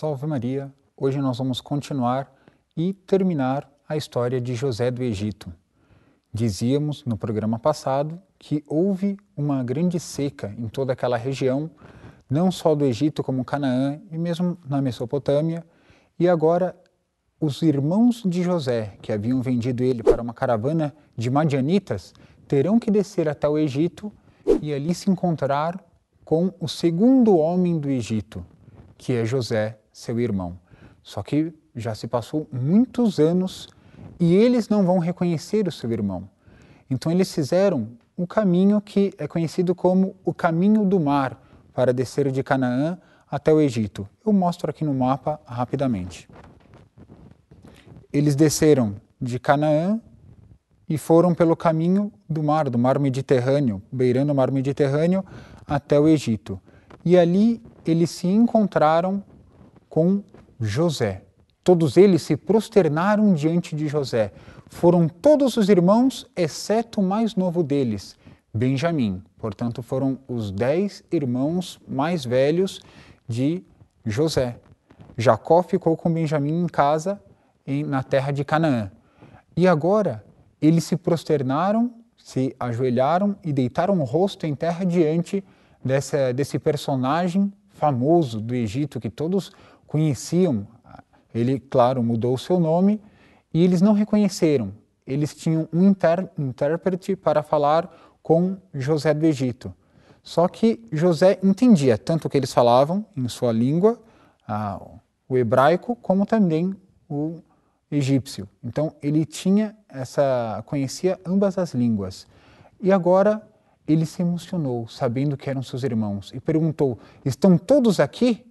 Salve Maria! Hoje nós vamos continuar e terminar a história de José do Egito. Dizíamos no programa passado que houve uma grande seca em toda aquela região, não só do Egito como Canaã e mesmo na Mesopotâmia, e agora os irmãos de José, que haviam vendido ele para uma caravana de madianitas, terão que descer até o Egito e ali se encontrar com o segundo homem do Egito, que é José, seu irmão. Só que já se passou muitos anos e eles não vão reconhecer o seu irmão. Então eles fizeram um caminho que é conhecido como o caminho do mar para descer de Canaã até o Egito. Eu mostro aqui no mapa rapidamente. Eles desceram de Canaã e foram pelo caminho do mar, do mar Mediterrâneo, beirando o mar Mediterrâneo até o Egito. E ali eles se encontraram com José. Todos eles se prosternaram diante de José. Foram todos os irmãos, exceto o mais novo deles, Benjamim. Portanto, foram os dez irmãos mais velhos de José. Jacó ficou com Benjamim em casa, em, na terra de Canaã. E agora eles se prosternaram, se ajoelharam e deitaram o rosto em terra diante dessa, desse personagem famoso do Egito que todos conheciam. Ele, claro, mudou o seu nome e eles não reconheceram. Eles tinham um intérprete para falar com José do Egito. Só que José entendia tanto o que eles falavam em sua língua, ah, o hebraico, como também o egípcio. Então ele tinha essa conhecia ambas as línguas. E agora ele se emocionou, sabendo que eram seus irmãos, e perguntou: Estão todos aqui?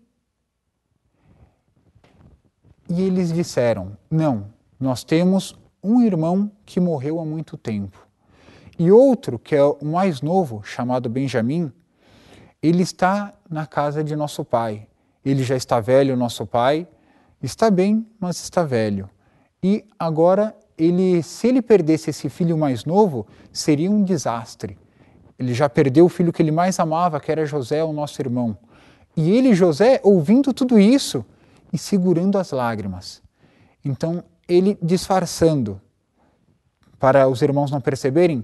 E eles disseram: Não, nós temos um irmão que morreu há muito tempo. E outro, que é o mais novo, chamado Benjamim, ele está na casa de nosso pai. Ele já está velho, nosso pai, está bem, mas está velho. E agora ele, se ele perdesse esse filho mais novo, seria um desastre. Ele já perdeu o filho que ele mais amava, que era José, o nosso irmão. E ele, José, ouvindo tudo isso e segurando as lágrimas. Então, ele disfarçando, para os irmãos não perceberem,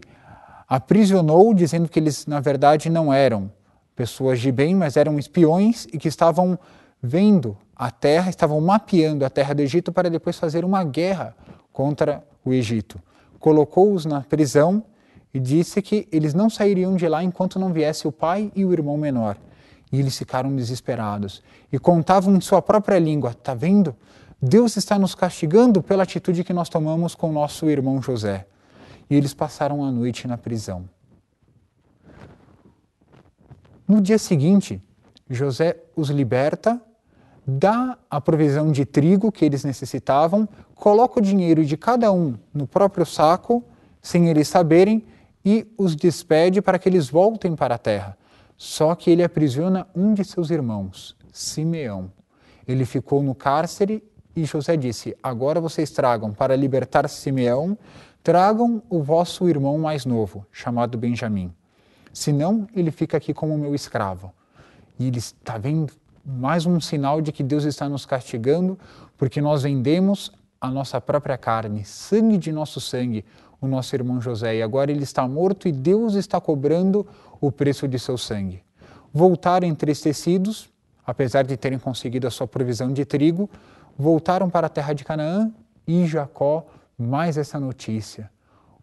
aprisionou, dizendo que eles, na verdade, não eram pessoas de bem, mas eram espiões e que estavam vendo a terra, estavam mapeando a terra do Egito para depois fazer uma guerra contra o Egito. Colocou-os na prisão e disse que eles não sairiam de lá enquanto não viesse o pai e o irmão menor. E eles ficaram desesperados e contavam em sua própria língua: Está vendo? Deus está nos castigando pela atitude que nós tomamos com nosso irmão José. E eles passaram a noite na prisão. No dia seguinte, José os liberta dá a provisão de trigo que eles necessitavam, coloca o dinheiro de cada um no próprio saco, sem eles saberem, e os despede para que eles voltem para a terra. Só que ele aprisiona um de seus irmãos, Simeão. Ele ficou no cárcere e José disse: Agora vocês tragam para libertar Simeão, tragam o vosso irmão mais novo, chamado Benjamim. Senão, ele fica aqui como meu escravo. E ele está vendo, mais um sinal de que Deus está nos castigando porque nós vendemos a nossa própria carne, sangue de nosso sangue, o nosso irmão José. E agora ele está morto e Deus está cobrando o preço de seu sangue. Voltaram entristecidos, apesar de terem conseguido a sua provisão de trigo, voltaram para a terra de Canaã e Jacó, mais essa notícia.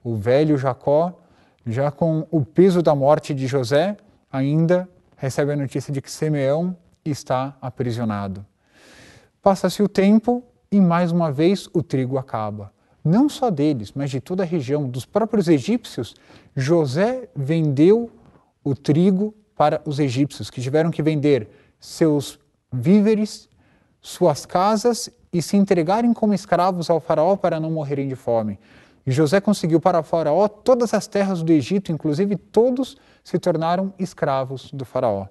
O velho Jacó, já com o peso da morte de José, ainda recebe a notícia de que Simeão está aprisionado. Passa-se o tempo e mais uma vez o trigo acaba. Não só deles, mas de toda a região, dos próprios egípcios, José vendeu o trigo para os egípcios, que tiveram que vender seus víveres, suas casas e se entregarem como escravos ao faraó para não morrerem de fome. E José conseguiu para o faraó todas as terras do Egito, inclusive todos se tornaram escravos do faraó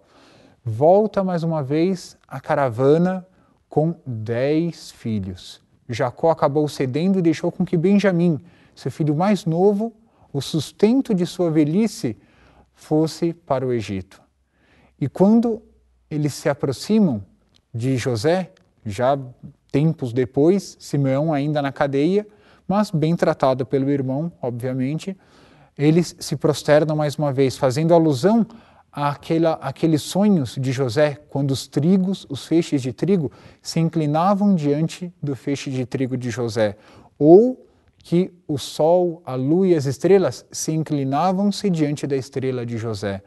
volta mais uma vez a caravana com dez filhos. Jacó acabou cedendo e deixou com que Benjamim, seu filho mais novo, o sustento de sua velhice, fosse para o Egito. E quando eles se aproximam de José, já tempos depois, Simeão ainda na cadeia, mas bem tratado pelo irmão, obviamente. Eles se prosternam mais uma vez, fazendo alusão àquela, àqueles sonhos de José, quando os trigos, os feixes de trigo, se inclinavam diante do feixe de trigo de José, ou que o sol, a lua e as estrelas se inclinavam-se diante da estrela de José.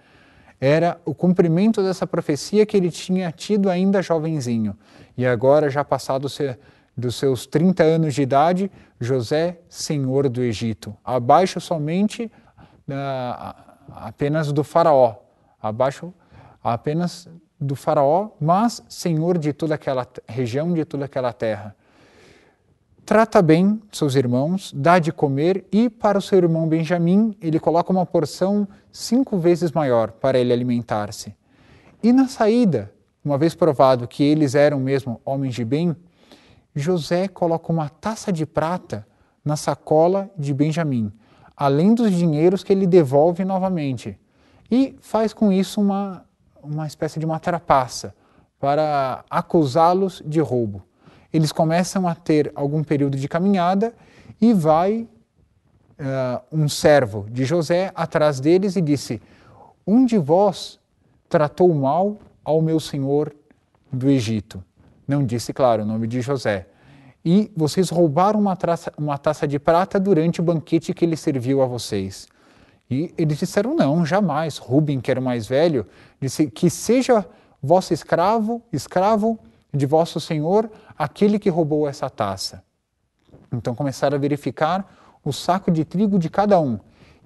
Era o cumprimento dessa profecia que ele tinha tido ainda jovenzinho. E agora, já passado dos seus 30 anos de idade, José, senhor do Egito, abaixo somente uh, apenas do faraó, abaixo apenas do faraó, mas senhor de toda aquela região, de toda aquela terra trata bem seus irmãos, dá de comer e para o seu irmão Benjamim ele coloca uma porção cinco vezes maior para ele alimentar-se. E na saída, uma vez provado que eles eram mesmo homens de bem, José coloca uma taça de prata na sacola de Benjamim, além dos dinheiros que ele devolve novamente, e faz com isso uma, uma espécie de uma trapaça para acusá-los de roubo eles começam a ter algum período de caminhada e vai uh, um servo de José atrás deles e disse: Um de vós tratou mal ao meu senhor do Egito. Não disse, claro, o nome de José. E vocês roubaram uma taça, uma taça de prata durante o banquete que ele serviu a vocês. E eles disseram: Não, jamais. Rubem, que era o mais velho, disse: Que seja vosso escravo, escravo de vosso senhor aquele que roubou essa taça. Então começaram a verificar o saco de trigo de cada um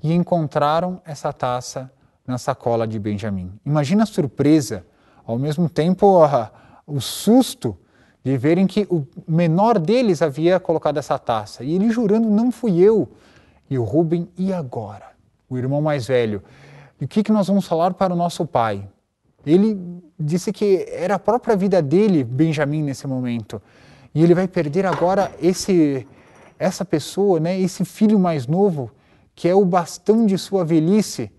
e encontraram essa taça na sacola de Benjamim. Imagina a surpresa, ao mesmo tempo a, o susto de verem que o menor deles havia colocado essa taça. E ele jurando, não fui eu. E o Rubem, e agora? O irmão mais velho. E o que, que nós vamos falar para o nosso pai? Ele disse que era a própria vida dele, Benjamim, nesse momento. E ele vai perder agora esse, essa pessoa, né, esse filho mais novo, que é o bastão de sua velhice.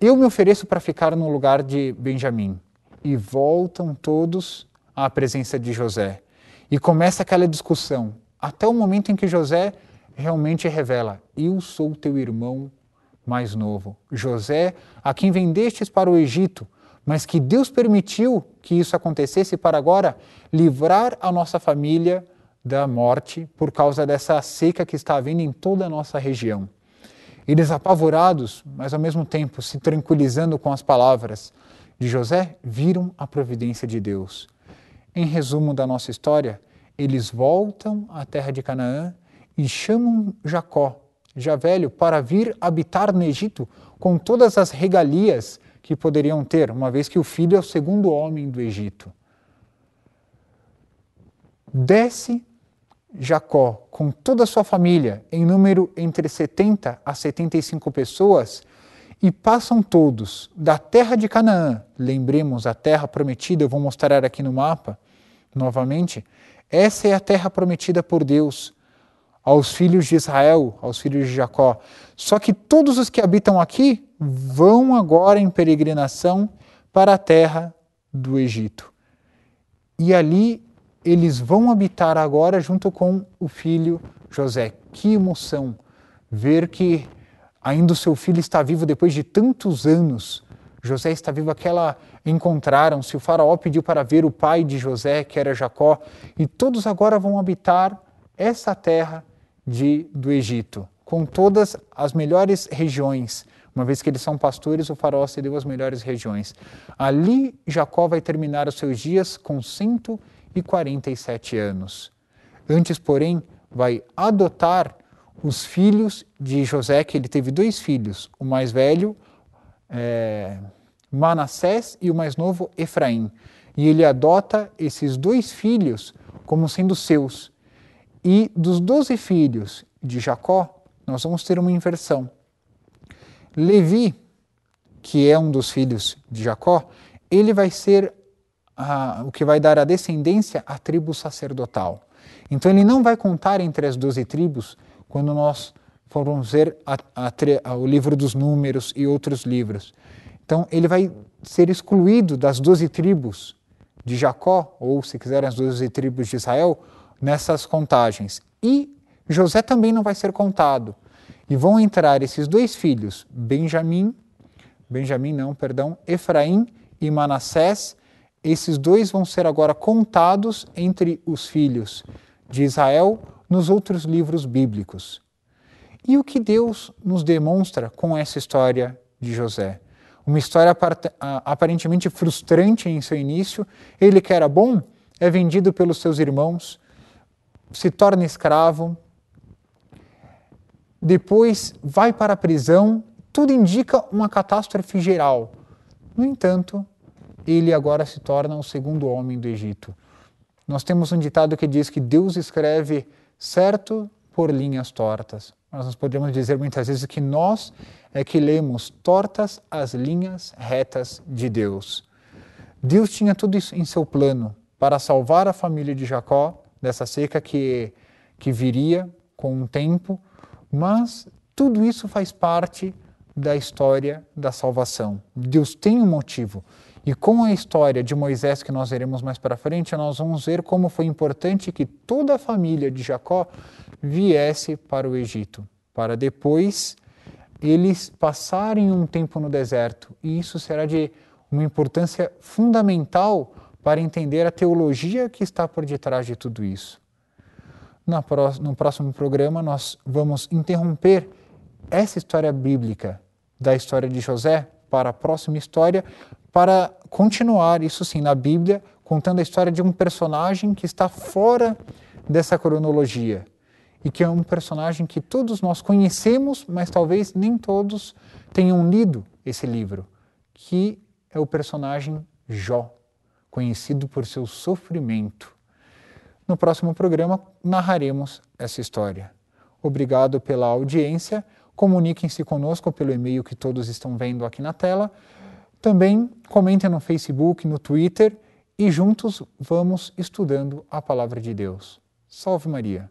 Eu me ofereço para ficar no lugar de Benjamim. E voltam todos à presença de José. E começa aquela discussão, até o momento em que José realmente revela: Eu sou teu irmão mais novo, José, a quem vendestes para o Egito mas que Deus permitiu que isso acontecesse para agora livrar a nossa família da morte por causa dessa seca que está havendo em toda a nossa região. Eles apavorados, mas ao mesmo tempo se tranquilizando com as palavras de José, viram a providência de Deus. Em resumo da nossa história, eles voltam à terra de Canaã e chamam Jacó, já velho, para vir habitar no Egito com todas as regalias que poderiam ter, uma vez que o filho é o segundo homem do Egito. Desce Jacó com toda a sua família, em número entre 70 a 75 pessoas, e passam todos da terra de Canaã, lembremos a terra prometida, eu vou mostrar aqui no mapa novamente. Essa é a terra prometida por Deus aos filhos de Israel, aos filhos de Jacó. Só que todos os que habitam aqui vão agora em peregrinação para a terra do Egito. E ali eles vão habitar agora junto com o filho José. Que emoção ver que ainda o seu filho está vivo depois de tantos anos. José está vivo, aquela encontraram-se, o faraó pediu para ver o pai de José, que era Jacó, e todos agora vão habitar essa terra de, do Egito, com todas as melhores regiões, uma vez que eles são pastores, o faraó cedeu as melhores regiões. Ali Jacó vai terminar os seus dias com 147 anos. Antes, porém, vai adotar os filhos de José, que ele teve dois filhos, o mais velho, é, Manassés, e o mais novo, Efraim. E ele adota esses dois filhos como sendo seus. E dos doze filhos de Jacó, nós vamos ter uma inversão. Levi, que é um dos filhos de Jacó, ele vai ser o que vai dar a descendência à tribo sacerdotal. Então ele não vai contar entre as doze tribos quando nós formos ver a, a, o livro dos números e outros livros. Então ele vai ser excluído das doze tribos de Jacó, ou se quiserem as 12 tribos de Israel, nessas contagens. E José também não vai ser contado. E vão entrar esses dois filhos, Benjamim, Benjamim não, perdão, Efraim e Manassés. Esses dois vão ser agora contados entre os filhos de Israel nos outros livros bíblicos. E o que Deus nos demonstra com essa história de José? Uma história aparentemente frustrante em seu início. Ele que era bom é vendido pelos seus irmãos, se torna escravo, depois vai para a prisão. Tudo indica uma catástrofe geral. No entanto, ele agora se torna o segundo homem do Egito. Nós temos um ditado que diz que Deus escreve certo por linhas tortas. Mas nós podemos dizer muitas vezes que nós é que lemos tortas as linhas retas de Deus. Deus tinha tudo isso em seu plano para salvar a família de Jacó dessa seca que, que viria com um tempo, mas tudo isso faz parte da história da salvação. Deus tem um motivo. E com a história de Moisés, que nós veremos mais para frente, nós vamos ver como foi importante que toda a família de Jacó viesse para o Egito, para depois eles passarem um tempo no deserto. E isso será de uma importância fundamental para entender a teologia que está por detrás de tudo isso. No próximo programa, nós vamos interromper essa história bíblica da história de José para a próxima história, para continuar, isso sim, na Bíblia, contando a história de um personagem que está fora dessa cronologia e que é um personagem que todos nós conhecemos, mas talvez nem todos tenham lido esse livro, que é o personagem Jó, conhecido por seu sofrimento. No próximo programa narraremos essa história. Obrigado pela audiência. Comuniquem-se conosco pelo e-mail que todos estão vendo aqui na tela. Também comentem no Facebook, no Twitter e juntos vamos estudando a palavra de Deus. Salve Maria!